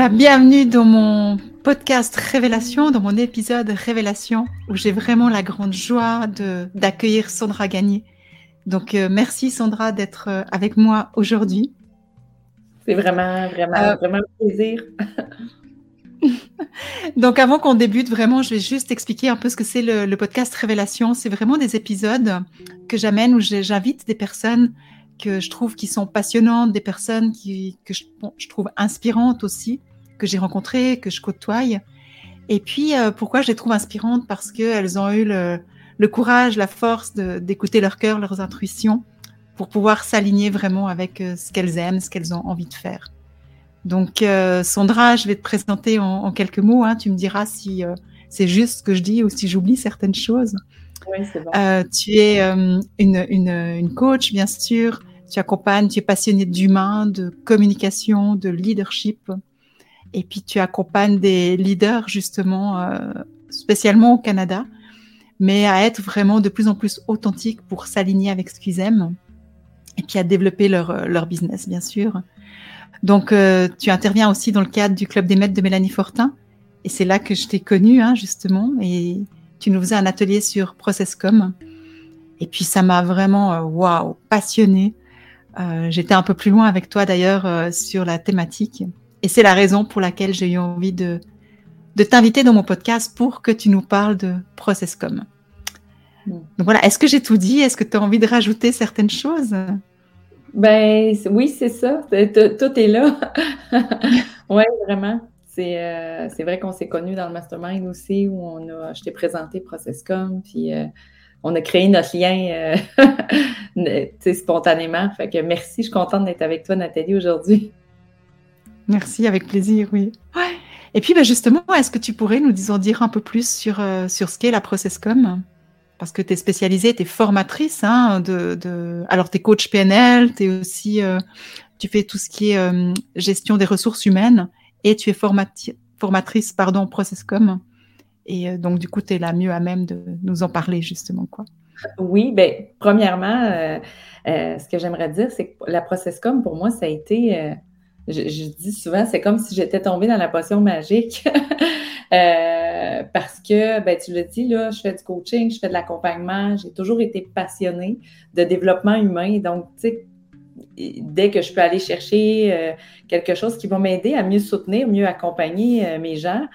Voilà, bienvenue dans mon podcast Révélation, dans mon épisode Révélation, où j'ai vraiment la grande joie d'accueillir Sandra Gagné. Donc, euh, merci Sandra d'être euh, avec moi aujourd'hui. C'est vraiment, vraiment, euh, vraiment un plaisir. Donc, avant qu'on débute, vraiment, je vais juste expliquer un peu ce que c'est le, podcast Révélation. C'est vraiment des épisodes que j'amène où j'invite des personnes que je trouve qui sont passionnantes, des personnes qui, que je, je trouve inspirantes aussi, que j'ai rencontrées, que je côtoie. Et puis, euh, pourquoi je les trouve inspirantes? Parce qu'elles ont eu le, le, courage, la force d'écouter leur cœur, leurs intuitions, pour pouvoir s'aligner vraiment avec euh, ce qu'elles aiment, ce qu'elles ont envie de faire. Donc, euh, Sandra, je vais te présenter en, en quelques mots. Hein. Tu me diras si euh, c'est juste ce que je dis ou si j'oublie certaines choses. Oui, bon. Euh, tu es une, une, une, coach, bien sûr. Tu accompagnes, tu es passionnée d'humain, de communication, de leadership. Et puis, tu accompagnes des leaders, justement, spécialement au Canada, mais à être vraiment de plus en plus authentiques pour s'aligner avec ce qu'ils aiment. Et puis, à développer leur, leur business, bien sûr. Donc, euh, tu interviens aussi dans le cadre du Club des maîtres de Mélanie Fortin. Et c'est là que je t'ai connue, hein, justement. Et tu nous faisais un atelier sur Processcom. Et puis, ça m'a vraiment, euh, waouh, passionnée. Euh, J'étais un peu plus loin avec toi, d'ailleurs, euh, sur la thématique. Et c'est la raison pour laquelle j'ai eu envie de, de t'inviter dans mon podcast pour que tu nous parles de Processcom. Mm. Donc voilà, est-ce que j'ai tout dit? Est-ce que tu as envie de rajouter certaines choses? Ben oui, c'est ça. Tout est là. oui, vraiment. Euh, c'est vrai qu'on s'est connus dans le mastermind aussi, où on a, je t'ai présenté Processcom, puis euh, on a créé notre lien euh, spontanément. Fait que merci, je suis contente d'être avec toi, Nathalie, aujourd'hui. Merci, avec plaisir, oui. Et puis, ben justement, est-ce que tu pourrais nous dire un peu plus sur, sur ce qu'est la Processcom? Parce que tu es spécialisée, tu es formatrice. Hein, de, de... Alors, tu es coach PNL, es aussi, euh, tu fais tout ce qui est euh, gestion des ressources humaines et tu es formatrice pardon, Processcom. Et euh, donc, du coup, tu es la mieux à même de nous en parler, justement. quoi. Oui, bien, premièrement, ce que j'aimerais dire, c'est que la Processcom, pour moi, ça a été, je, dis souvent, c'est comme si j'étais tombée dans la potion magique. Euh, parce que, ben, tu le dis, là, je fais du coaching, je fais de l'accompagnement, j'ai toujours été passionnée de développement humain. Donc, tu sais, dès que je peux aller chercher euh, quelque chose qui va m'aider à mieux soutenir, mieux accompagner euh, mes gens,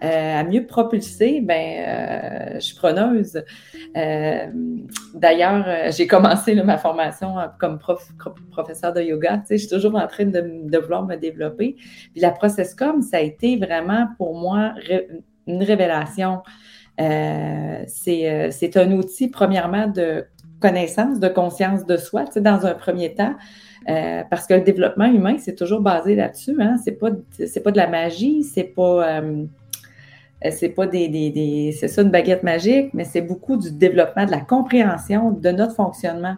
à mieux propulser, ben, je suis preneuse. D'ailleurs, j'ai commencé ma formation comme prof, professeur de yoga. Tu sais, je suis toujours en train de, de vouloir me développer. Puis la Processcom, ça a été vraiment pour moi une révélation. Euh, c'est un outil, premièrement, de connaissance, de conscience de soi, tu sais, dans un premier temps. Euh, parce que le développement humain, c'est toujours basé là-dessus. Hein? C'est pas, pas de la magie, c'est pas, euh, c'est pas des, des, des c'est ça une baguette magique, mais c'est beaucoup du développement, de la compréhension de notre fonctionnement.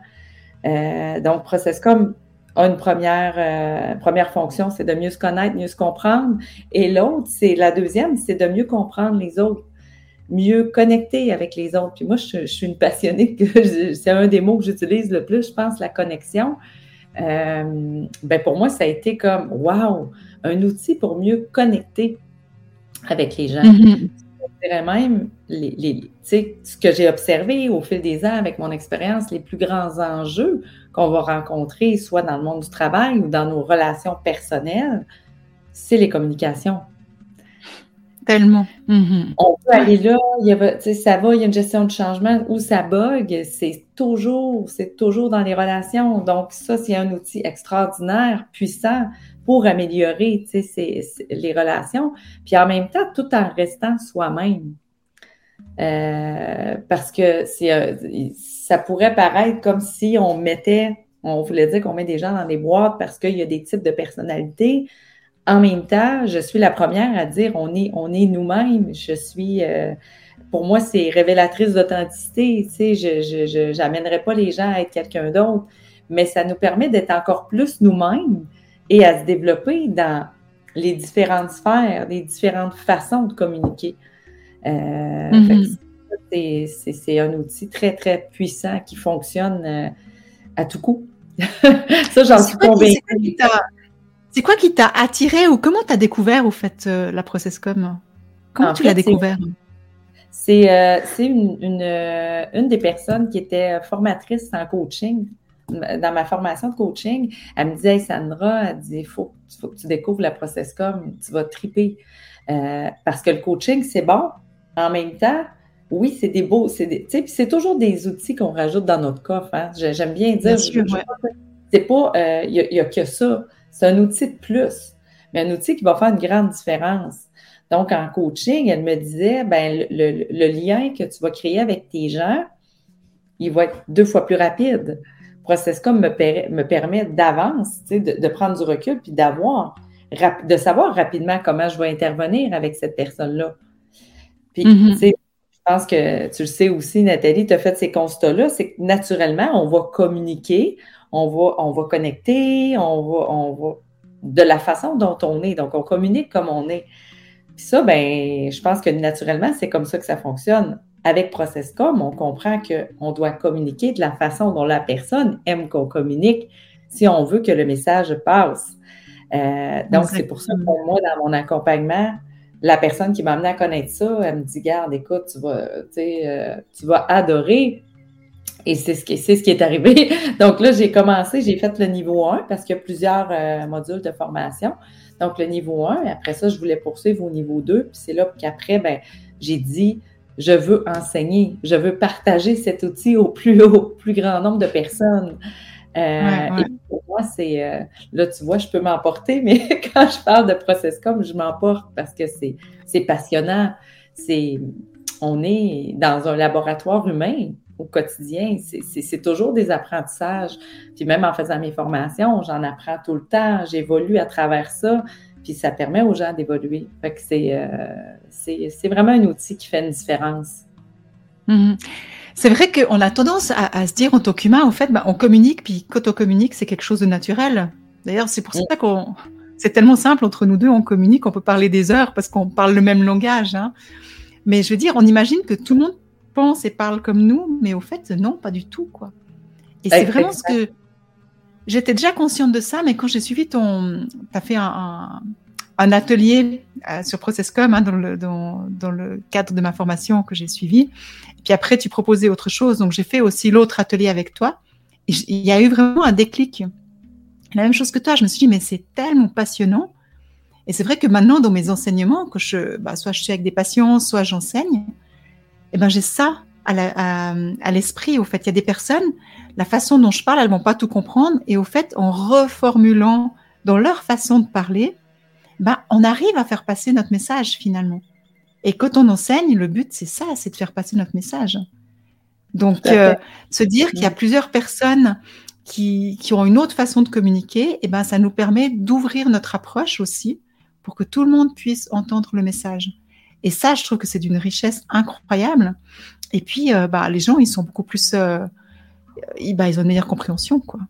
Euh, donc, Processcom a une première, euh, première fonction, c'est de mieux se connaître, mieux se comprendre. Et l'autre, c'est la deuxième, c'est de mieux comprendre les autres, mieux connecter avec les autres. Puis moi, je, suis une passionnée, c'est un des mots que j'utilise le plus, je pense, la connexion. Euh, ben pour moi, ça a été comme, wow, un outil pour mieux connecter avec les gens. Mm-hmm. Je dirais même, les, les ce que j'ai observé au fil des ans avec mon expérience, les plus grands enjeux qu'on va rencontrer, soit dans le monde du travail ou dans nos relations personnelles, c'est les communications. Tellement. Mm-hmm. On peut aller là, il y a, ça va, il y a une gestion de changement où ça bug, c'est toujours, c'est toujours dans les relations. Donc, ça, c'est un outil extraordinaire, puissant pour améliorer les relations, puis en même temps, tout en restant soi-même. Euh, parce que c'est, ça pourrait paraître comme si on mettait, on voulait dire qu'on met des gens dans des boîtes parce qu'il y a des types de personnalités. En même temps, je suis la première à dire on est, on est nous-mêmes. Je suis, euh, pour moi, c'est révélatrice d'authenticité. Tu sais, je n'amènerai pas les gens à être quelqu'un d'autre, mais ça nous permet d'être encore plus nous-mêmes et à se développer dans les différentes sphères, les différentes façons de communiquer. Euh, mm-hmm. C'est un outil très, très puissant qui fonctionne euh, à tout coup. ça, j'en suis convaincue. C'est quoi qui t'a attiré ou comment tu as découvert au fait euh, la Processcom? Comment tu l'as découvert? C'est euh, une, une, une, des personnes qui était formatrice en coaching, dans ma formation de coaching. Elle me disait, hey Sandra, elle dit, il faut, faut, que tu découvres la Processcom, tu vas triper. parce que le coaching, c'est bon. En même temps, oui, c'est des beaux, c'est toujours des outils qu'on rajoute dans notre coffre. Hein. J'aime bien dire, c'est pas, il n'y a, a, que ça. C'est un outil de plus, mais un outil qui va faire une grande différence. Donc, en coaching, elle me disait, ben, le, lien que tu vas créer avec tes gens, il va être deux fois plus rapide. Processcom me, me permet d'avance, de, de, prendre du recul, puis d'avoir, de savoir rapidement comment je vais intervenir avec cette personne-là. Puis, mm-hmm. tu sais, je pense que tu le sais aussi, Nathalie, tu as fait ces constats-là, c'est que naturellement, on va communiquer, on va, on va connecter, on va, on va de la façon dont on est. Donc, on communique comme on est. Puis ça, ben, je pense que naturellement, c'est comme ça que ça fonctionne. Avec Processcom, on comprend qu'on doit communiquer de la façon dont la personne aime qu'on communique si on veut que le message passe. Euh, donc, c'est pour ça que pour moi, dans mon accompagnement, la personne qui m'a amené à connaître ça, elle me dit Garde, écoute, tu vas, euh, tu vas adorer et c'est ce, qui, ce qui est arrivé. Donc là, j'ai commencé, j'ai fait le niveau 1 parce qu'il y a plusieurs euh, modules de formation. Donc le niveau 1, et après ça, je voulais poursuivre au niveau 2. Puis c'est là qu'après, ben, j'ai dit, je veux enseigner, je veux partager cet outil au plus, au plus grand nombre de personnes. Euh, et pour moi, c'est euh, là, tu vois, je peux m'emporter, mais quand je parle de Processcom, je m'emporte parce que c'est passionnant. C'est on est dans un laboratoire humain au quotidien. C'est toujours des apprentissages. Puis même en faisant mes formations, j'en apprends tout le temps, j'évolue à travers ça, puis ça permet aux gens d'évoluer. Fait que c'est euh, vraiment un outil qui fait une différence. Mm-hmm. C'est vrai qu'on a tendance à, se dire en tant qu'humain, en fait, ben, on communique, puis quand on communique, c'est quelque chose de naturel. D'ailleurs, c'est pour ça mm. qu'on... C'est tellement simple entre nous deux, on communique, on peut parler des heures parce qu'on parle le même langage. Hein. Mais je veux dire, on imagine que tout le monde pense et parle comme nous, mais au fait, non, pas du tout, quoi. Et c'est vraiment ce que j'étais déjà consciente de ça, mais quand j'ai suivi ton, tu as fait un, atelier euh, sur Processcom hein, dans, le, cadre de ma formation que j'ai suivi. Puis après, tu proposais autre chose, donc j'ai fait aussi l'autre atelier avec toi. Il y a eu vraiment un déclic. La même chose que toi, je me suis dit, mais c'est tellement passionnant. Et c'est vrai que maintenant, dans mes enseignements, que je, bah, soit je suis avec des patients, soit j'enseigne, eh ben, j'ai ça à l'esprit. au fait, il y a des personnes, la façon dont je parle, elles vont pas tout comprendre. Et au fait, en reformulant dans leur façon de parler, ben, on arrive à faire passer notre message finalement. Et quand on enseigne, le but, c'est ça, c'est de faire passer notre message. Donc, euh, se dire qu'il y a plusieurs personnes qui, qui, ont une autre façon de communiquer, et eh ben, ça nous permet d'ouvrir notre approche aussi pour que tout le monde puisse entendre le message. Et ça, je trouve que c'est d'une richesse incroyable. Et puis, euh, bah, les gens, ils sont beaucoup plus, euh, ils, bah, ils ont une meilleure compréhension, quoi.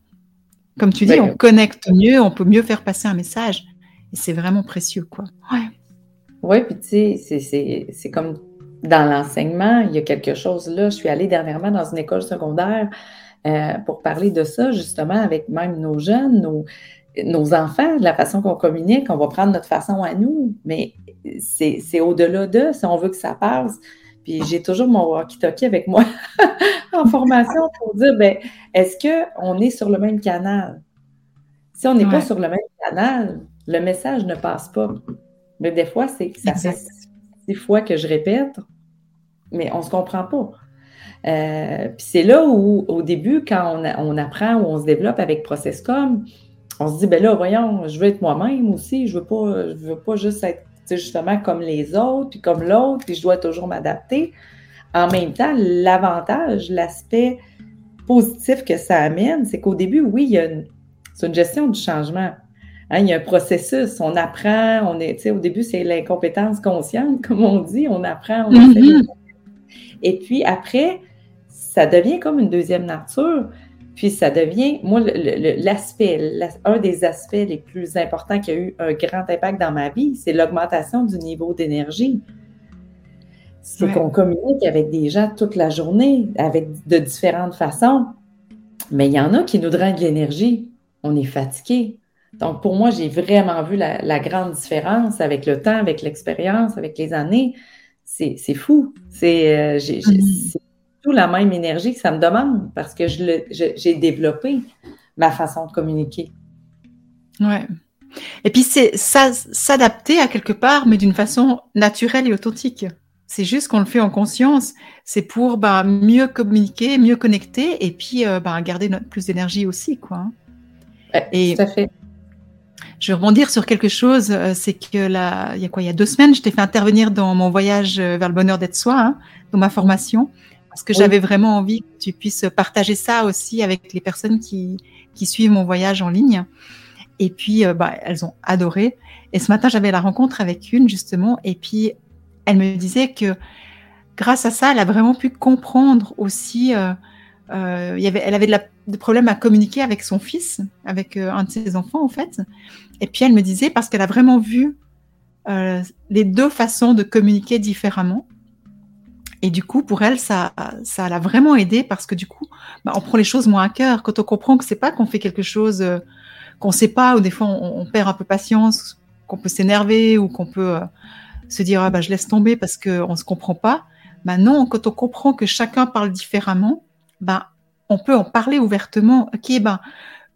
Comme tu dis, on connecte mieux, on peut mieux faire passer un message. Et c'est vraiment précieux, quoi. Ouais. Oui, puis tu sais, c'est comme dans l'enseignement, il y a quelque chose là. Je suis allée dernièrement dans une école secondaire euh, pour parler de ça, justement, avec même nos jeunes, nos, nos enfants, de la façon qu'on communique, on va prendre notre façon à nous, mais c'est au-delà de, si on veut que ça passe. Puis j'ai toujours mon walkie-talkie avec moi en formation pour dire, ben, est-ce qu'on est sur le même canal? Si on n'est pas sur le même canal, le message ne passe pas. Mais des fois, c'est ça fait six fois que je répète, mais on ne se comprend pas. Euh, puis c'est là où, au début, quand on, on, apprend ou on se développe avec Processcom, on se dit, ben là, voyons, je veux être moi-même aussi, je veux pas, je veux pas juste être justement comme les autres, puis comme l'autre, puis je dois toujours m'adapter. En même temps, l'avantage, l'aspect positif que ça amène, c'est qu'au début, oui, il y a une, c'est une gestion du changement. Hein, il y a un processus, on apprend, on est, au début, c'est l'incompétence consciente, comme on dit, on apprend, on mm Et puis après, ça devient comme une deuxième nature. Puis ça devient, moi, l'aspect, un des aspects les plus importants qui a eu un grand impact dans ma vie, c'est l'augmentation du niveau d'énergie. C'est qu'on communique avec des gens toute la journée, avec de différentes façons. Mais il y en a qui nous drainent de l'énergie. On est fatigué. Donc, pour moi, j'ai vraiment vu la, grande différence avec le temps, avec l'expérience, avec les années. C'est fou. C'est euh, mm-hmm. Tout la même énergie que ça me demande parce que j'ai développé ma façon de communiquer. Ouais. Et puis, c'est s'adapter à quelque part, mais d'une façon naturelle et authentique. C'est juste qu'on le fait en conscience. C'est pour bah, mieux communiquer, mieux connecter et puis euh, bah, garder notre, plus d'énergie aussi. Quoi. et tout à fait. Je vais rebondir sur quelque chose. Euh, c'est que là, il y a quoi? Il y a deux semaines, je t'ai fait intervenir dans mon voyage euh, vers le bonheur d'être soi, hein, dans ma formation, parce que j'avais vraiment envie que tu puisses partager ça aussi avec les personnes qui, qui suivent mon voyage en ligne. Et puis, bah, elles ont adoré. Et ce matin, j'avais la rencontre avec une justement, et puis elle me disait que grâce à ça, elle a vraiment pu comprendre aussi. Euh, euh, y avait, elle avait de la, des problèmes à communiquer avec son fils, avec euh, un de ses enfants en fait. Et puis elle me disait parce qu'elle a vraiment vu les deux façons de communiquer différemment. Et du coup, pour elle, ça, ça l'a vraiment aidé parce que du coup, bah, on prend les choses moins à cœur. Quand on comprend que c'est pas qu'on fait quelque chose qu'on sait pas, ou des fois on, perd un peu patience, qu'on peut s'énerver ou qu'on peut se dire ah bah je laisse tomber parce qu'on se comprend pas. Ben non, quand on comprend que chacun parle différemment, ben on peut en parler ouvertement. Ok, ben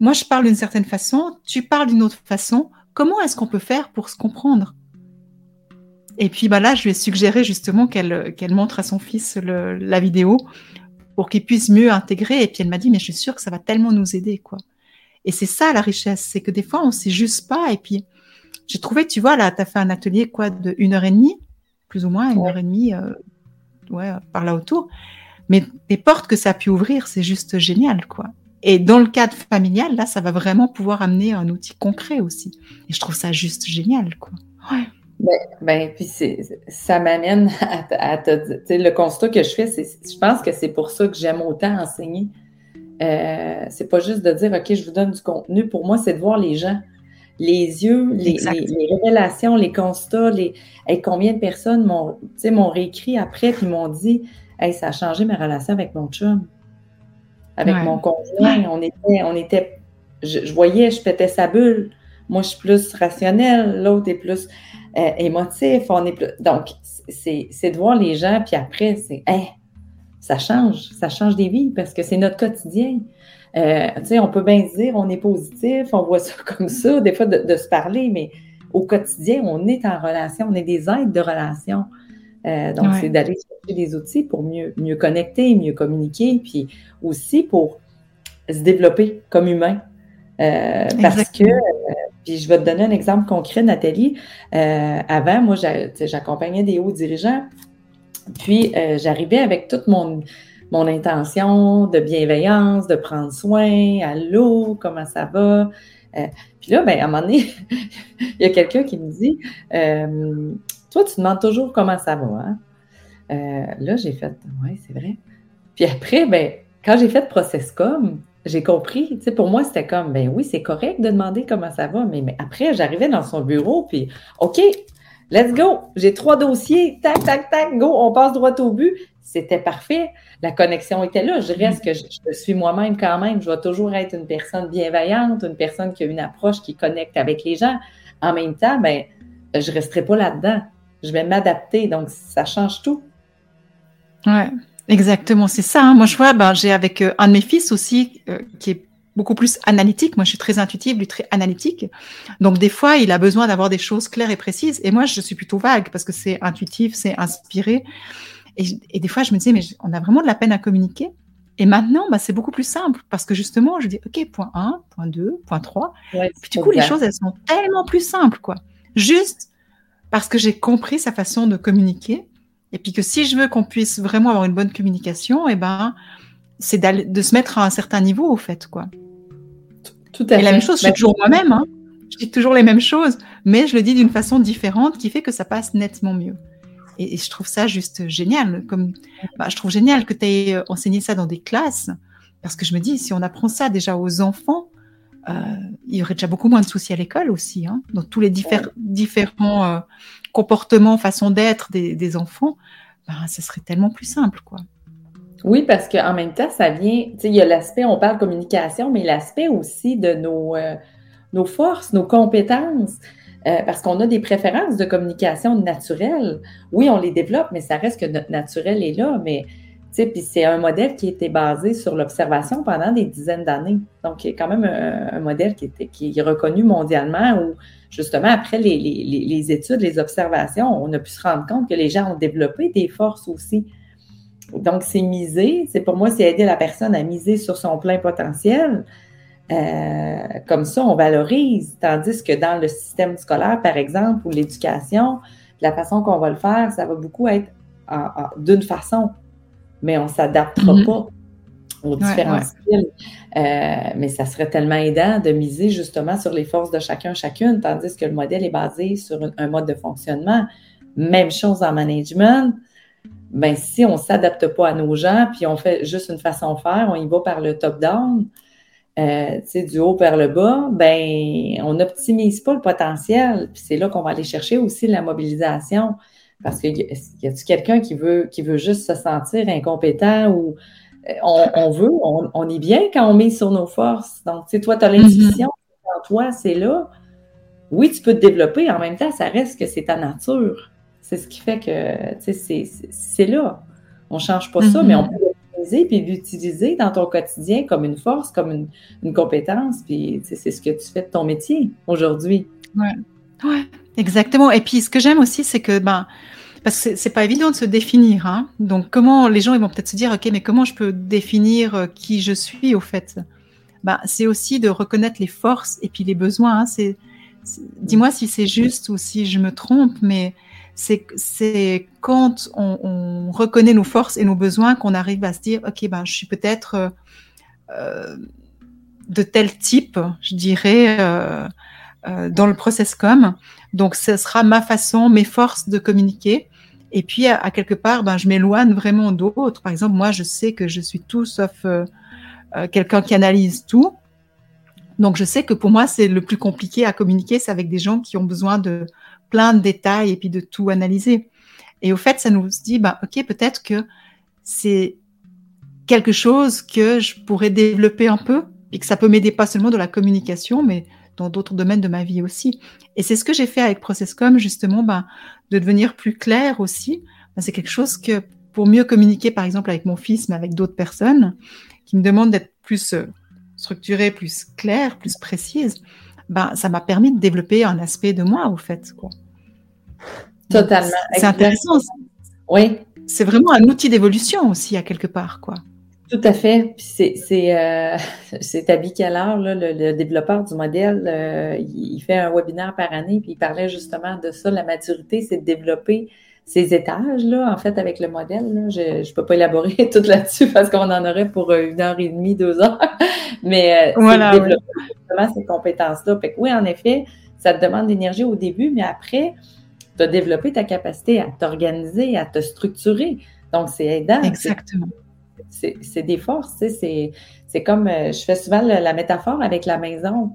moi je parle d'une certaine façon, tu parles d'une autre façon. Comment est-ce qu'on peut faire pour se comprendre? Et puis ben là, je lui ai suggéré justement qu'elle qu'elle montre à son fils la vidéo pour qu'il puisse mieux intégrer. Et puis elle m'a dit mais je suis sûre que ça va tellement nous aider quoi. Et c'est ça la richesse, c'est que des fois on sait juste pas et puis j'ai trouvé, tu vois, là, tu as fait un atelier quoi de une heure et demie, plus ou moins, une heure et demie, euh, ouais, par là autour. Mais les portes que ça a pu ouvrir, c'est juste génial, quoi. Et dans le cadre familial, là, ça va vraiment pouvoir amener un outil concret aussi. Et je trouve ça juste génial, quoi. Ouais. Ben, ben puis ça m'amène à, te dire, le constat que je fais, c'est, je pense que c'est pour ça que j'aime autant enseigner. Euh, c'est pas juste de dire, OK, je vous donne du contenu. Pour moi, c'est de voir les gens les yeux, les, révélations, les constats, les combien de personnes m'ont, m'ont réécrit après puis m'ont dit hey, ça a changé ma relation avec mon chum, avec mon conjoint. On était, on était je, voyais, je pétais sa bulle. Moi, je suis plus rationnelle, l'autre est plus euh, émotif. On est plus... Donc, c'est, de voir les gens, puis après, c'est hey, ça change, ça change des vies parce que c'est notre quotidien. Euh, on peut bien dire, on est positif, on voit ça comme ça, des fois de, se parler, mais au quotidien, on est en relation, on est des aides de relation. Euh, donc, c'est d'aller chercher des outils pour mieux, mieux connecter, mieux communiquer, puis aussi pour se développer comme humain. Euh, parce que, puis je vais te donner un exemple concret, Nathalie. avant, moi, j'accompagnais des hauts dirigeants, puis j'arrivais avec toute mon, mon intention de bienveillance, de prendre soin, allô, comment ça va? Euh, puis là, ben, à un moment donné, il y a quelqu'un qui me dit euh, Toi, tu demandes toujours comment ça va. Hein? Euh, là, j'ai fait Oui, c'est vrai. Puis après, ben, quand j'ai fait Processcom, j'ai compris, pour moi, c'était comme, ben oui, c'est correct de demander comment ça va, mais, mais après, j'arrivais dans son bureau, puis, OK, let's go, j'ai trois dossiers, tac, tac, tac, go, on passe droit au but c'était parfait. La connexion était là. Je reste que je, suis moi-même quand même. Je dois toujours être une personne bienveillante, une personne qui a une approche qui connecte avec les gens. En même temps, ben, je ne resterai pas là-dedans. Je vais m'adapter. Donc, ça change tout. Ouais, exactement. C'est ça. Hein. Moi, je vois, ben, j'ai avec euh, un de mes fils aussi euh, qui est beaucoup plus analytique. Moi, je suis très intuitive, lui très analytique. Donc, des fois, il a besoin d'avoir des choses claires et précises. Et moi, je suis plutôt vague parce que c'est intuitif, c'est inspiré. Et, des fois, je me disais, mais on a vraiment de la peine à communiquer. Et maintenant, bah, c'est beaucoup plus simple parce que justement, je dis, OK, point 1, point 2, point 3. puis du coup, les choses, elles sont tellement plus simples, quoi. Juste parce que j'ai compris sa façon de communiquer. Et puis que si je veux qu'on puisse vraiment avoir une bonne communication, et eh ben, c'est de se mettre à un certain niveau, au fait, quoi. Tout à fait. Et la même chose, je suis toujours moi-même. Hein. Je dis toujours les mêmes choses, mais je le dis d'une façon différente qui fait que ça passe nettement mieux. Et, je trouve ça juste génial. Comme, bah, je trouve génial que tu aies euh, enseigné ça dans des classes, parce que je me dis, si on apprend ça déjà aux enfants, euh, il y aurait déjà beaucoup moins de soucis à l'école aussi. Hein, dans tous les différents euh, comportements, façons d'être des, enfants, bah, ça serait tellement plus simple, quoi. Oui, parce qu'en même temps, ça vient, tu sais, il y a l'aspect, on parle communication, mais l'aspect aussi de nos, nos forces, nos compétences, euh, parce qu'on a des préférences de communication naturelle. Oui, on les développe, mais ça reste que notre naturel est là, mais c'est un modèle qui était basé sur l'observation pendant des dizaines d'années. Donc, il y a quand même un, modèle qui, est reconnu mondialement où, justement, après les, les, études, les observations, on a pu se rendre compte que les gens ont développé des forces aussi. Donc, c'est miser, c'est pour moi, c'est aider la personne à miser sur son plein potentiel. Euh, comme ça, on valorise. Tandis que dans le système scolaire, par exemple, ou l'éducation, la façon qu'on va le faire, ça va beaucoup être d'une façon, mais on ne s'adaptera mhm. pas aux différents styles. Euh, mais ça serait tellement aidant de miser justement sur les forces de chacun, chacune, tandis que le modèle est basé sur un mode de fonctionnement. Même chose en management ben, si on ne s'adapte pas à nos gens, puis on fait juste une façon de faire, on y va par le top-down, euh, du haut vers le bas, ben, on n'optimise pas le potentiel. Puis c'est là qu'on va aller chercher aussi la mobilisation. Parce qu'il y a-tu quelqu'un qui veut, qui veut juste se sentir incompétent ou euh, on, veut, on, est bien quand on met sur nos forces. Donc, tu sais, toi, tu as l'intuition, mm-hmm. toi, c'est là. Oui, tu peux te développer, en même temps, ça reste que c'est ta nature. C'est ce qui fait que c'est là. On ne change pas ça, mais on mm-hmm. peut l'utiliser puis l'utiliser dans ton quotidien comme une force, comme une, compétence. Puis c'est ce que tu fais de ton métier aujourd'hui. Oui, ouais, exactement. Et puis ce que j'aime aussi, c'est que ben, parce que c'est pas évident de se définir. Hein. Donc comment les gens ils vont peut-être se dire, ok, mais comment je peux définir euh, qui je suis au fait? Ben, c'est aussi de reconnaître les forces et puis les besoins. Hein. C'est dis-moi si c'est juste ou si je me trompe, mais c'est quand on, reconnaît nos forces et nos besoins qu'on arrive à se dire, OK, ben, je suis peut-être euh, euh, de tel type, je dirais, euh, dans le process com. Donc, ce sera ma façon, mes forces de communiquer. Et puis, à, quelque part, ben, je m'éloigne vraiment d'autres. Par exemple, moi, je sais que je suis tout sauf quelqu'un qui analyse tout. Donc, je sais que pour moi, c'est le plus compliqué à communiquer, c'est avec des gens qui ont besoin de plein de détails et puis de tout analyser. Et au fait, ça nous dit, bah, ok, peut-être que c'est quelque chose que je pourrais développer un peu et que ça peut m'aider pas seulement dans la communication, mais dans d'autres domaines de ma vie aussi. Et c'est ce que j'ai fait avec Processcom, justement, bah, de devenir plus clair aussi. Bah, c'est quelque chose que pour mieux communiquer, par exemple, avec mon fils, mais avec d'autres personnes, qui me demandent d'être plus euh, structurée, plus claire, plus précise, ben, ça m'a permis de développer un aspect de moi, au fait. Quoi. Totalement. C'est intéressant. Oui. C'est vraiment un outil d'évolution aussi, à quelque part, quoi. Tout à fait. C'est euh, Abby Keller, le, le, développeur du modèle. Euh, il fait un webinaire par année, puis il parlait justement de ça. La maturité, c'est de développer ces étages-là, en fait, avec le modèle. Je ne peux pas élaborer tout là-dessus parce qu'on en aurait pour une heure et demie, deux heures. Mais euh, voilà, développer justement ces compétences-là. oui, en effet, ça te demande d'énergie au début, mais après, tu as développé ta capacité à t'organiser, à te structurer. Donc, c'est aidant. Exactement. C'est des forces. C'est comme, euh, je fais souvent la métaphore avec la maison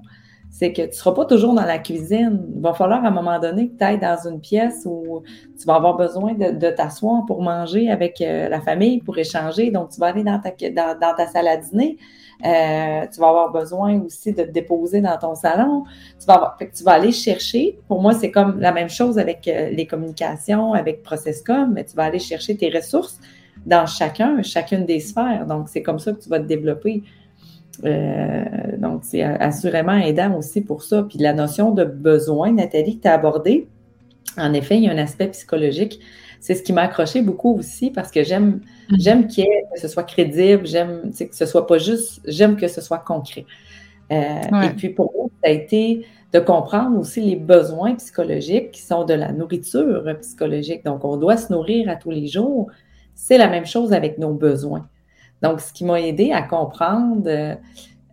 c'est que tu ne seras pas toujours dans la cuisine. Il va falloir à un moment donné que tu ailles dans une pièce où tu vas avoir besoin de, t'asseoir pour manger avec euh, la famille, pour échanger. Donc, tu vas aller dans ta, dans, ta salle à dîner. Euh, tu vas avoir besoin aussi de te déposer dans ton salon. Tu vas, avoir, tu vas aller chercher. Pour moi, c'est comme la même chose avec euh, les communications, avec ProcessCom, mais tu vas aller chercher tes ressources dans chacun, chacune des sphères. Donc, c'est comme ça que tu vas te développer. Euh, donc, c'est assurément aidant aussi pour ça. Puis la notion de besoin, Nathalie, que tu as abordée, en effet, il y a un aspect psychologique. C'est ce qui m'a accroché beaucoup aussi parce que j'aime mm-hmm. j'aime que ce soit crédible, j'aime que ce soit pas juste, j'aime que ce soit concret. Euh, et puis pour moi, ça a été de comprendre aussi les besoins psychologiques qui sont de la nourriture psychologique. Donc, on doit se nourrir à tous les jours. C'est la même chose avec nos besoins. Donc, ce qui m'a aidé à comprendre euh,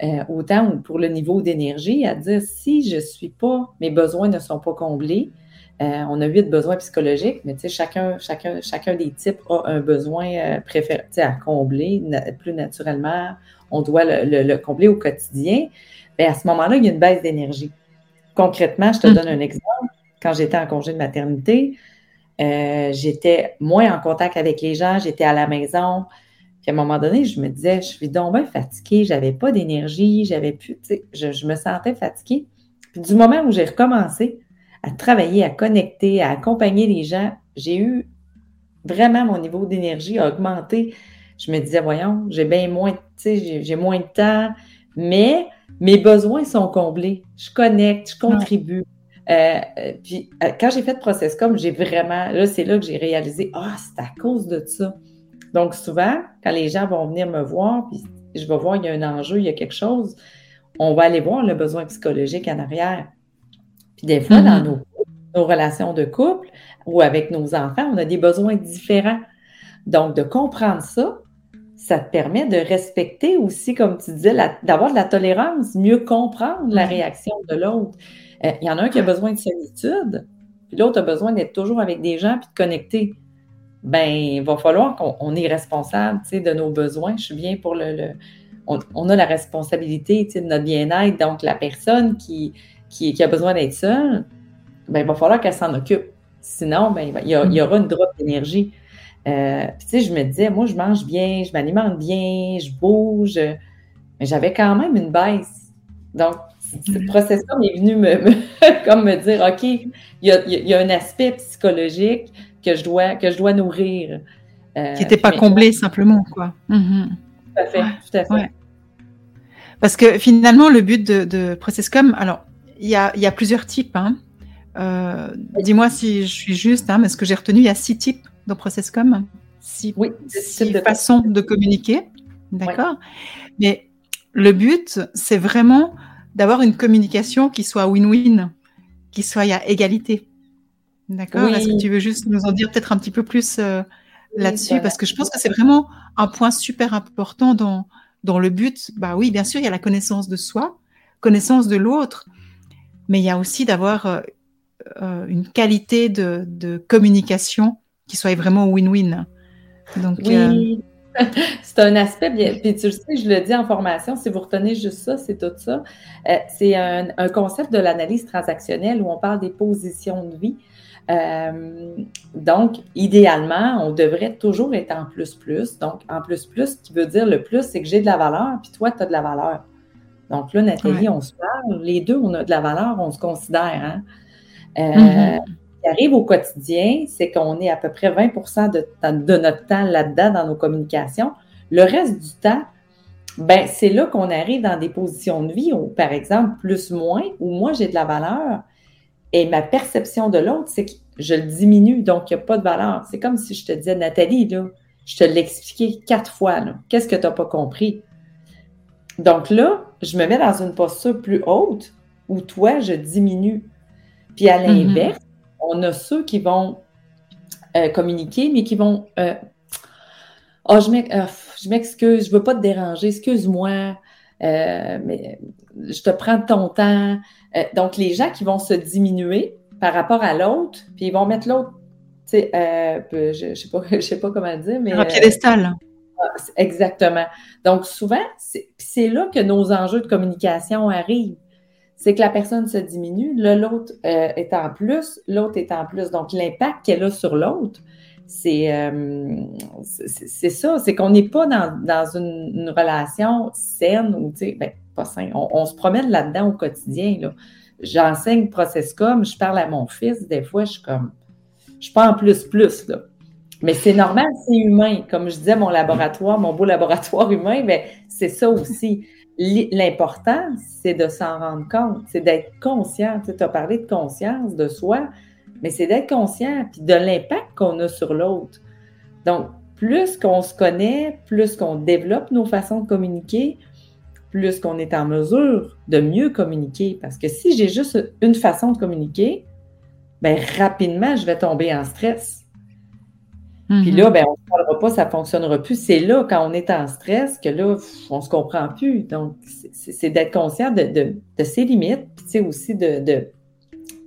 euh, autant pour le niveau d'énergie, à dire si je ne suis pas, mes besoins ne sont pas comblés, euh, on a huit besoins psychologiques, mais tu sais, chacun, chacun, chacun des types a un besoin préféré à combler plus naturellement. On doit le, combler au quotidien. Mais à ce moment-là, il y a une baisse d'énergie. Concrètement, je te mm. donne un exemple. Quand j'étais en congé de maternité, j'étais moins en contact avec les gens, j'étais à la maison, puis à un moment donné, je me disais, je suis donc bien fatiguée, j'avais pas d'énergie, j'avais plus, tu sais, je, me sentais fatiguée. Puis du moment où j'ai recommencé à travailler, à connecter, à accompagner les gens, j'ai eu vraiment mon niveau d'énergie a augmenté. Je me disais, voyons, j'ai bien moins, tu sais, j'ai moins de temps, mais mes besoins sont comblés. Je connecte, je contribue. Euh, euh, puis euh, quand j'ai fait Processcom, j'ai vraiment, là, c'est là que j'ai réalisé, ah, c'est à cause de ça. Donc souvent, quand les gens vont venir me voir, puis je vais voir, il y a un enjeu, il y a quelque chose, on va aller voir le besoin psychologique en arrière. Puis des fois, dans mm-hmm. nos, relations de couple ou avec nos enfants, on a des besoins différents. Donc, de comprendre ça, ça te permet de respecter aussi, comme tu disais, d'avoir de la tolérance, mieux comprendre la réaction de l'autre. Euh, il y en a un qui a besoin de solitude, puis l'autre a besoin d'être toujours avec des gens puis de connecter. Ben, il va falloir qu'on est responsable de nos besoins. Je suis bien pour le. on, a la responsabilité de notre bien-être. Donc, la personne qui, qui, a besoin d'être seule, ben, il va falloir qu'elle s'en occupe. Sinon, ben, il, y aura une drop d'énergie. Euh, tu sais, je me disais, moi, je mange bien, je m'alimente bien, je bouge, mais j'avais quand même une baisse. Donc, ce mm-hmm. processus est venu me, comme me dire, OK, il y, a, un aspect psychologique que je dois, que je dois nourrir. Euh, qui n'était pas comblé simplement, quoi. Mm-hmm. Tout à fait, tout à fait. Parce que finalement, le but de, de Processcom, alors, il y a, y a, plusieurs types. Hein. Euh, dis-moi si je suis juste, hein, mais ce que j'ai retenu, il y a six types dans Processcom. Six, oui, six de façons de communiquer. D'accord Mais le but, c'est vraiment d'avoir une communication qui soit win-win, qui soit à égalité. D'accord? Est-ce que tu veux juste nous en dire peut-être un petit peu plus euh, là-dessus? Parce que je pense que c'est vraiment un point super important dans, dans le but. Bah oui, bien sûr, il y a la connaissance de soi, connaissance de l'autre, mais il y a aussi d'avoir euh, euh, une qualité de, de, communication qui soit vraiment win-win. Donc, oui. c'est un aspect bien. Puis tu le sais, je le dis en formation, si vous retenez juste ça, c'est tout ça. Euh, c'est un, concept de l'analyse transactionnelle où on parle des positions de vie. Euh, donc, idéalement, on devrait toujours être en plus-plus. Donc, en plus-plus, ce qui veut dire le plus, c'est que j'ai de la valeur, puis toi, tu as de la valeur. Donc là, Nathalie, on se parle, les deux, on a de la valeur, on se considère. Hein? Euh, mm-hmm qui arrive au quotidien, c'est qu'on est à peu près 20 de, de notre temps là-dedans dans nos communications. Le reste du temps, ben, c'est là qu'on arrive dans des positions de vie où, par exemple, plus, moins, où moi j'ai de la valeur et ma perception de l'autre, c'est que je le diminue, donc il n'y a pas de valeur. C'est comme si je te disais, Nathalie, là, je te l'ai expliqué quatre fois, qu'est-ce que tu n'as pas compris? Donc là, je me mets dans une posture plus haute où toi, je diminue. Puis à mm-hmm. l'inverse, on a ceux qui vont euh, communiquer, mais qui vont euh, oh, je m'excuse, je ne veux pas te déranger, excuse-moi, mais je te prends ton temps. donc, les gens qui vont se diminuer par rapport à l'autre, puis ils vont mettre l'autre, tu sais, je ne sais, pas, sais pas comment dire, mais. Un piédestal. Ah, exactement. Donc, souvent, c'est là que nos enjeux de communication arrivent c'est que la personne se diminue, l'autre euh, est en plus, l'autre est en plus. Donc, l'impact qu'elle a sur l'autre, c'est euh, ça, c'est qu'on n'est pas dans, une, relation saine ou, tu sais, ben, pas saine. On, se promène là-dedans au quotidien. Là. J'enseigne comme je parle à mon fils, des fois, je suis comme, je suis pas en plus-plus, là. Mais c'est normal, c'est humain. Comme je disais, mon laboratoire, mon beau laboratoire humain, ben, c'est ça aussi. L'important, c'est de s'en rendre compte, c'est d'être conscient. Tu as parlé de conscience de soi, mais c'est d'être conscient puis de l'impact qu'on a sur l'autre. Donc, plus qu'on se connaît, plus qu'on développe nos façons de communiquer, plus qu'on est en mesure de mieux communiquer. Parce que si j'ai juste une façon de communiquer, ben rapidement, je vais tomber en stress. Puis là, mm-hmm. ben, on ne parlera pas, ça ne fonctionnera plus. C'est là, quand on est en stress, que là, on ne se comprend plus. Donc, c'est d'être conscient de, ses limites, puis aussi de,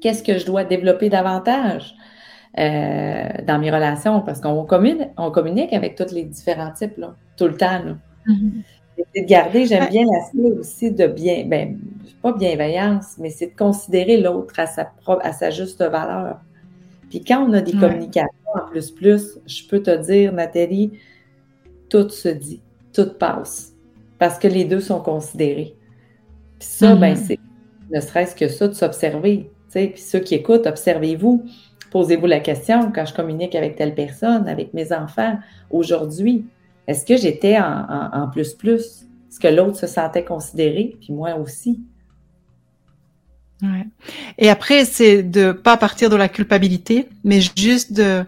qu'est-ce que je dois développer davantage euh, dans mes relations, parce qu'on communique, on communique avec tous les différents types, là, tout le temps. Là. Mm-hmm. de garder, j'aime bien l'aspect aussi de bien, ben, pas bienveillance, mais c'est de considérer l'autre à sa, à sa juste valeur. Puis quand on a des communications en plus plus, je peux te dire, Nathalie, tout se dit, tout passe. Parce que les deux sont considérés. Puis ça, ben, mm-hmm. c'est ne serait-ce que ça, de s'observer. Puis ceux qui écoutent, observez-vous. Posez-vous la question, quand je communique avec telle personne, avec mes enfants, aujourd'hui, est-ce que j'étais en plus-plus? Est-ce que l'autre se sentait considéré? Puis moi aussi? Ouais. Et après, c'est de pas partir de la culpabilité, mais juste de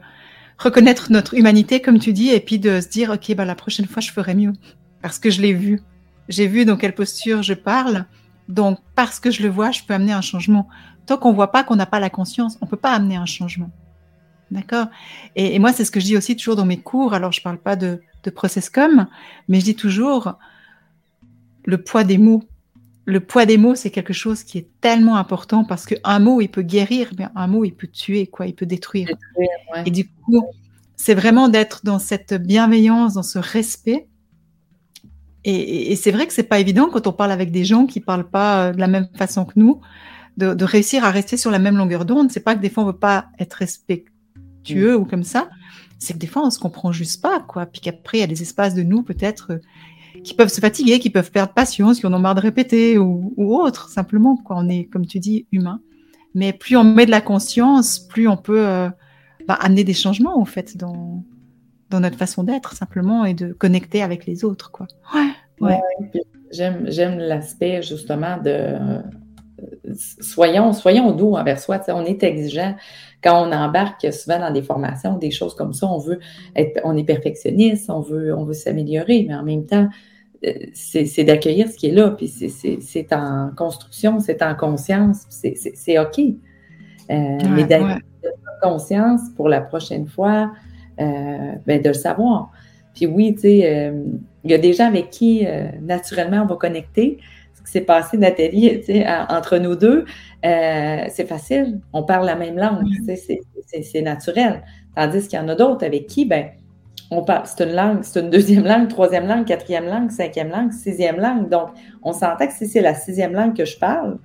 reconnaître notre humanité, comme tu dis, et puis de se dire, OK, bah, la prochaine fois, je ferai mieux. Parce que je l'ai vu. J'ai vu dans quelle posture je parle. Donc, parce que je le vois, je peux amener un changement. Tant qu'on voit pas qu'on n'a pas la conscience, on peut pas amener un changement. D'accord? Et, moi, c'est ce que je dis aussi toujours dans mes cours. Alors, je parle pas de, de process com, mais je dis toujours le poids des mots. Le poids des mots, c'est quelque chose qui est tellement important parce qu'un mot, il peut guérir, mais un mot, il peut tuer, quoi, il peut détruire. Et du coup, c'est vraiment d'être dans cette bienveillance, dans ce respect. Et, c'est vrai que c'est pas évident quand on parle avec des gens qui parlent pas euh, de la même façon que nous, de, réussir à rester sur la même longueur d'onde. C'est pas que des fois on veut pas être respectueux mm. ou comme ça, c'est que des fois on se comprend juste pas, quoi. Puis qu'après il y a des espaces de nous peut-être euh, qui peuvent se fatiguer, qui peuvent perdre patience, qui en ont marre de répéter ou, ou autre, simplement. Quoi. On est, comme tu dis, humain. Mais plus on met de la conscience, plus on peut euh, bah, amener des changements, en fait, dans, dans notre façon d'être, simplement, et de connecter avec les autres. Quoi. Ouais, ouais. J'aime, j'aime l'aspect, justement, de soyons, soyons doux envers soi. On est exigeant quand on embarque souvent dans des formations, des choses comme ça. On veut être, on est perfectionniste, on veut, on veut s'améliorer, mais en même temps, c'est d'accueillir ce qui est là, puis c'est en construction, c'est en conscience, c'est OK. Euh, mais d'avoir conscience pour la prochaine fois, euh, ben de le savoir. Puis oui, tu sais, il y a des gens avec qui naturellement on va connecter, qui s'est passé, Nathalie, entre nous deux, euh, c'est facile. On parle la même langue, c'est naturel. Tandis qu'il y en a d'autres avec qui, ben, on parle, c'est une langue, c'est une deuxième langue, troisième langue, quatrième langue, cinquième langue, sixième langue. Donc, on s'entend que si c'est la sixième langue que je parle,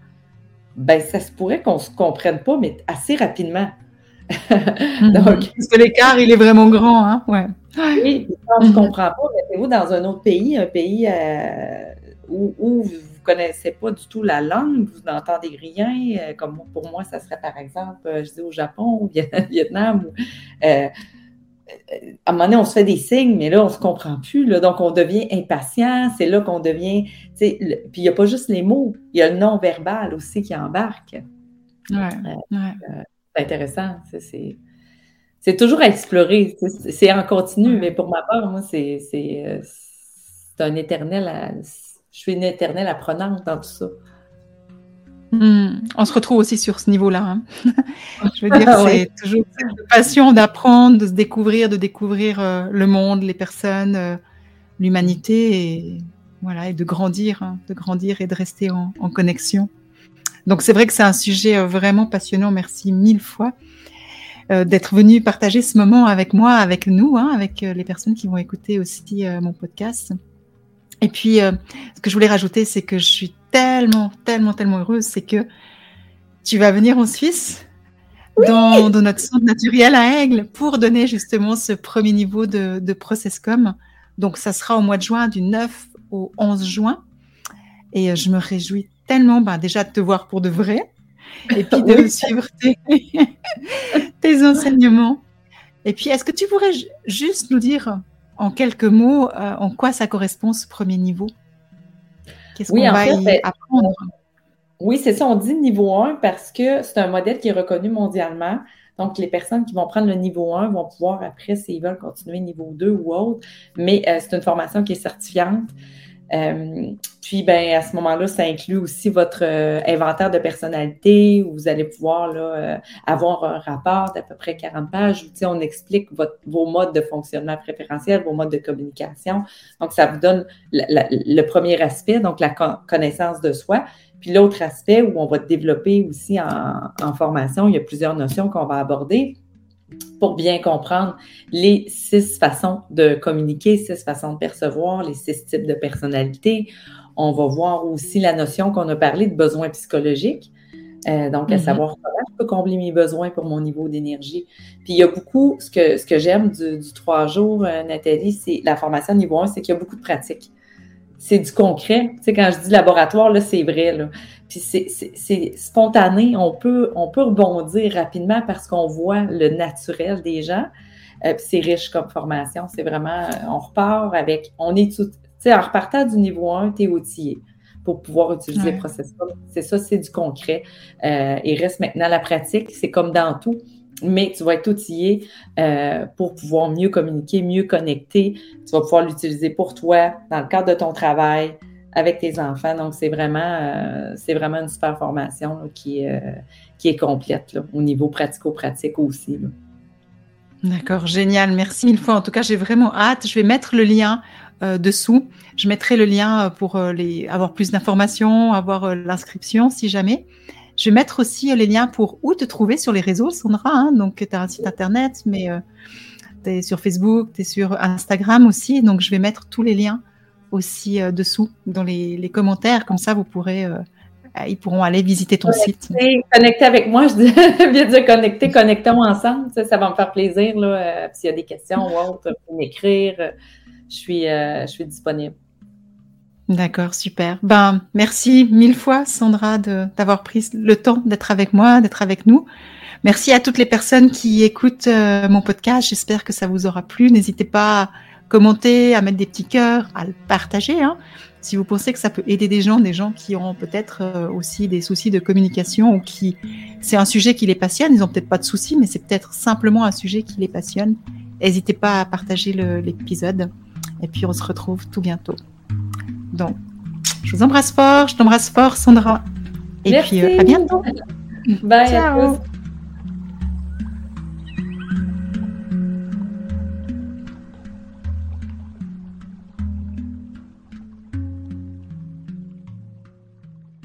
ben, ça se pourrait qu'on ne se comprenne pas, mais assez rapidement. Donc, Parce que l'écart, il est vraiment grand, hein? Ouais. Oui, on ne se comprend pas, mettez-vous dans un autre pays, un pays euh, où, où, connaissez pas du tout la langue, vous n'entendez rien, euh, comme pour moi, ça serait par exemple, euh, je dis au Japon, au Vietnam, euh, à un moment donné, on se fait des signes, mais là, on ne se comprend plus. Là, donc, on devient impatient. C'est là qu'on devient. puis, il n'y a pas juste les mots, il y a le non-verbal aussi qui embarque. Ouais, c'est intéressant. C'est toujours à explorer. C'est en continu, mais pour ma part, moi, c'est un éternel je suis une éternelle apprenante dans tout ça. Hmm. On se retrouve aussi sur ce niveau-là. Hein. je veux dire, c'est toujours cette passion d'apprendre, de se découvrir, de découvrir euh, le monde, les personnes, euh, l'humanité, et voilà, et de grandir, hein, de grandir et de rester en, connexion. Donc c'est vrai que c'est un sujet euh, vraiment passionnant. Merci mille fois d'être venu partager ce moment avec moi, avec nous, hein, avec les personnes qui vont écouter aussi mon podcast. Et puis, euh, ce que je voulais rajouter, c'est que je suis tellement, tellement, tellement heureuse, c'est que tu vas venir en Suisse, dans, dans, notre centre naturel à Aigle, pour donner justement ce premier niveau de, de Processcom. Donc, ça sera au mois de juin, du 9 au 11 juin. Et euh, je me réjouis tellement, ben, déjà de te voir pour de vrai, et puis de suivre tes, tes enseignements. Et puis, est-ce que tu pourrais juste nous dire en quelques mots, euh, en quoi ça correspond ce premier niveau? Qu'est-ce qu'on va y ben, apprendre? Oui, c'est ça, on dit niveau 1 parce que c'est un modèle qui est reconnu mondialement. Donc, les personnes qui vont prendre le niveau 1 vont pouvoir, après, s'ils veulent continuer niveau 2 ou autre, mais euh, c'est une formation qui est certifiante. Euh, puis, ben, à ce moment-là, ça inclut aussi votre euh, inventaire de personnalité où vous allez pouvoir là, euh, avoir un rapport d'à peu près 40 pages où on explique vos modes de fonctionnement préférentiel, vos modes de communication. Donc, ça vous donne le premier aspect, donc la connaissance de soi. Puis l'autre aspect où on va développer aussi en, en formation, il y a plusieurs notions qu'on va aborder pour bien comprendre les six façons de communiquer, six façons de percevoir, les six types de personnalité. On va voir aussi la notion qu'on a parlé de besoins psychologiques. Euh, donc, à mm-hmm. savoir comment je peux combler mes besoins pour mon niveau d'énergie. Puis, il y a beaucoup, ce que, ce que j'aime du, trois jours, euh, Nathalie, c'est la formation niveau 1, c'est qu'il y a beaucoup de pratiques. C'est du concret. Tu sais, quand je dis laboratoire, là, c'est vrai. Là. Puis c'est spontané. On peut, on peut rebondir rapidement parce qu'on voit le naturel des gens. Euh, c'est riche comme formation. C'est vraiment, on repart avec, on est tout, tu sais, en repartant du niveau 1, tu es outillé pour pouvoir utiliser le processus. C'est ça, c'est du concret. Euh, il reste maintenant la pratique. C'est comme dans tout mais tu vas être outillé euh, pour pouvoir mieux communiquer, mieux connecter. Tu vas pouvoir l'utiliser pour toi, dans le cadre de ton travail, avec tes enfants. Donc, c'est vraiment, euh, vraiment une super formation qui, euh, qui est complète au niveau pratico-pratique aussi. D'accord, génial. Merci mille fois. En tout cas, j'ai vraiment hâte. Je vais mettre le lien dessous. Je mettrai le lien pour les, avoir plus d'informations, avoir l'inscription si jamais. Je vais mettre aussi euh, les liens pour où te trouver sur les réseaux, Sandra. Hein. donc, tu as un site internet, mais euh, tu es sur Facebook, tu es sur Instagram aussi. Donc, je vais mettre tous les liens aussi euh, dessous dans les, commentaires. Comme ça, vous pourrez, ils pourront aller visiter ton site. Connecter avec moi, je dis bien dire connecter, connectons ensemble. Ça, va me faire plaisir. S'il y a des questions ou autre, m'écrire. Je suis, je suis disponible. D'accord, super. Ben, merci mille fois, Sandra, d'avoir pris le temps d'être avec moi, d'être avec nous. Merci à toutes les personnes qui écoutent euh, mon podcast. J'espère que ça vous aura plu. N'hésitez pas à commenter, à mettre des petits cœurs, à le partager. Hein, si vous pensez que ça peut aider des gens, des gens qui ont peut-être euh, aussi des soucis de communication ou qui c'est un sujet qui les passionne. Ils ont peut-être pas de soucis, mais c'est peut-être simplement un sujet qui les passionne. N'hésitez pas à partager l'épisode. Et puis on se retrouve tout bientôt. Donc, je vous embrasse fort, je t'embrasse fort, Sandra. Et puis, euh, à bientôt. Bye. Ciao.